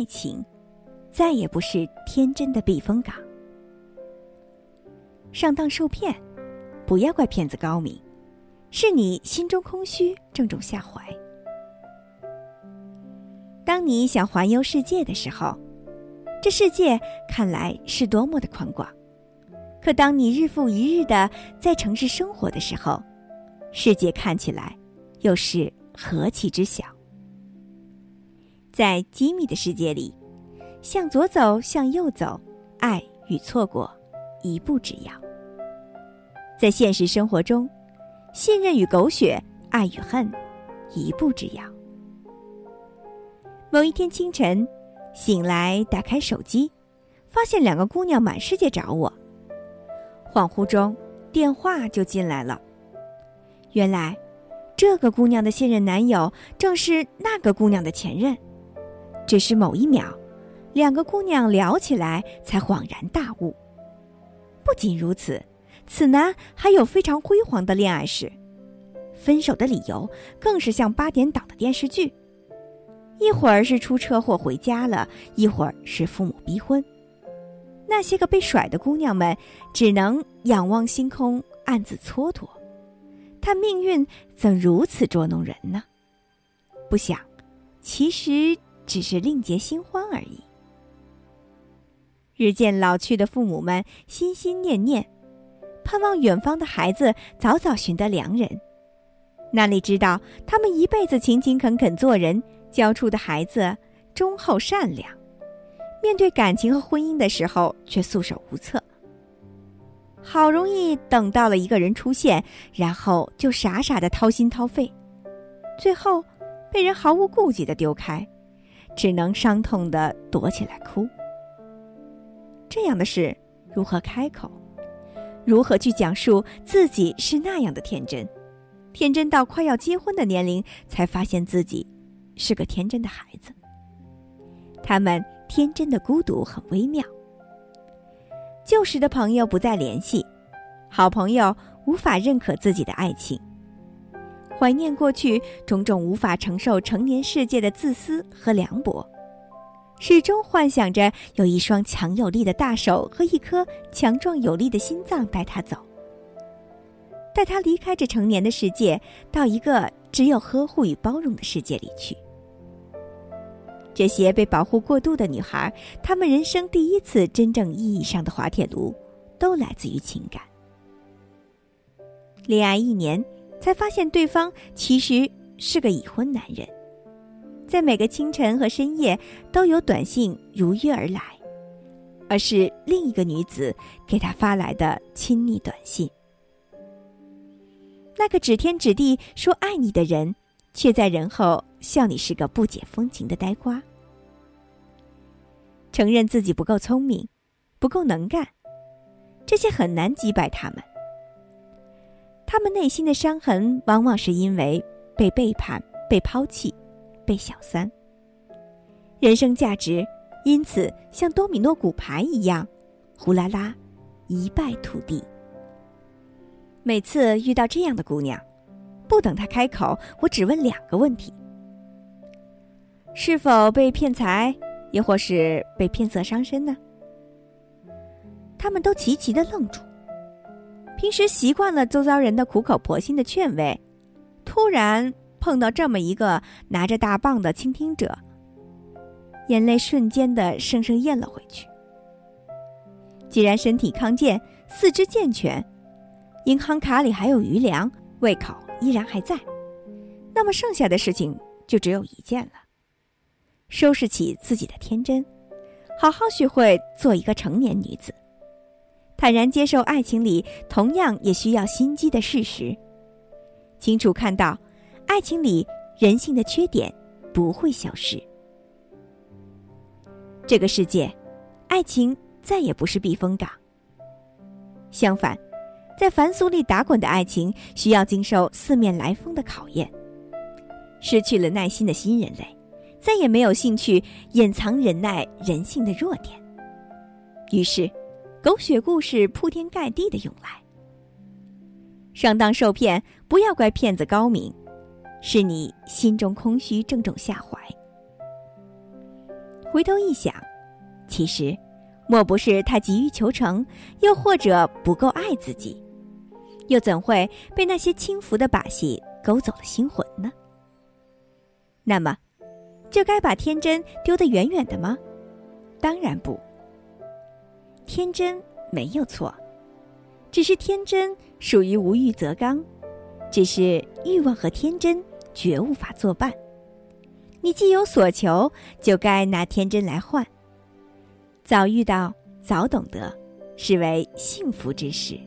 爱情，再也不是天真的避风港。上当受骗，不要怪骗子高明，是你心中空虚，正中下怀。当你想环游世界的时候，这世界看来是多么的宽广；可当你日复一日的在城市生活的时候，世界看起来又是何其之小。在吉米的世界里，向左走，向右走，爱与错过，一步之遥。在现实生活中，信任与狗血，爱与恨，一步之遥。某一天清晨，醒来打开手机，发现两个姑娘满世界找我。恍惚中，电话就进来了。原来，这个姑娘的现任男友正是那个姑娘的前任。只是某一秒，两个姑娘聊起来，才恍然大悟。不仅如此，此男还有非常辉煌的恋爱史，分手的理由更是像八点档的电视剧，一会儿是出车祸回家了，一会儿是父母逼婚。那些个被甩的姑娘们，只能仰望星空，暗自蹉跎。但命运怎如此捉弄人呢？不想，其实。只是另结新欢而已。日渐老去的父母们心心念念，盼望远方的孩子早早寻得良人。哪里知道他们一辈子勤勤恳恳做人，教出的孩子忠厚善良，面对感情和婚姻的时候却束手无策。好容易等到了一个人出现，然后就傻傻的掏心掏肺，最后被人毫无顾忌的丢开。只能伤痛的躲起来哭。这样的事如何开口？如何去讲述自己是那样的天真？天真到快要结婚的年龄，才发现自己是个天真的孩子。他们天真的孤独很微妙。旧时的朋友不再联系，好朋友无法认可自己的爱情。怀念过去种种无法承受成年世界的自私和凉薄，始终幻想着有一双强有力的大手和一颗强壮有力的心脏带他走，带他离开这成年的世界，到一个只有呵护与包容的世界里去。这些被保护过度的女孩，她们人生第一次真正意义上的滑铁卢，都来自于情感。恋爱一年。才发现对方其实是个已婚男人，在每个清晨和深夜都有短信如约而来，而是另一个女子给他发来的亲昵短信。那个指天指地说爱你的人，却在人后笑你是个不解风情的呆瓜。承认自己不够聪明，不够能干，这些很难击败他们。他们内心的伤痕，往往是因为被背叛、被抛弃、被小三。人生价值因此像多米诺骨牌一样，呼啦啦，一败涂地。每次遇到这样的姑娘，不等她开口，我只问两个问题：是否被骗财，亦或是被骗色伤身呢？他们都齐齐的愣住。平时习惯了周遭人的苦口婆心的劝慰，突然碰到这么一个拿着大棒的倾听者，眼泪瞬间的生生咽了回去。既然身体康健、四肢健全，银行卡里还有余粮，胃口依然还在，那么剩下的事情就只有一件了：收拾起自己的天真，好好学会做一个成年女子。坦然接受爱情里同样也需要心机的事实，清楚看到，爱情里人性的缺点不会消失。这个世界，爱情再也不是避风港。相反，在凡俗里打滚的爱情，需要经受四面来风的考验。失去了耐心的新人类，再也没有兴趣掩藏忍耐人性的弱点。于是。狗血故事铺天盖地的涌来，上当受骗，不要怪骗子高明，是你心中空虚正中下怀。回头一想，其实，莫不是他急于求成，又或者不够爱自己，又怎会被那些轻浮的把戏勾走了心魂呢？那么，就该把天真丢得远远的吗？当然不。天真没有错，只是天真属于无欲则刚，只是欲望和天真绝无法作伴。你既有所求，就该拿天真来换。早遇到，早懂得，是为幸福之事。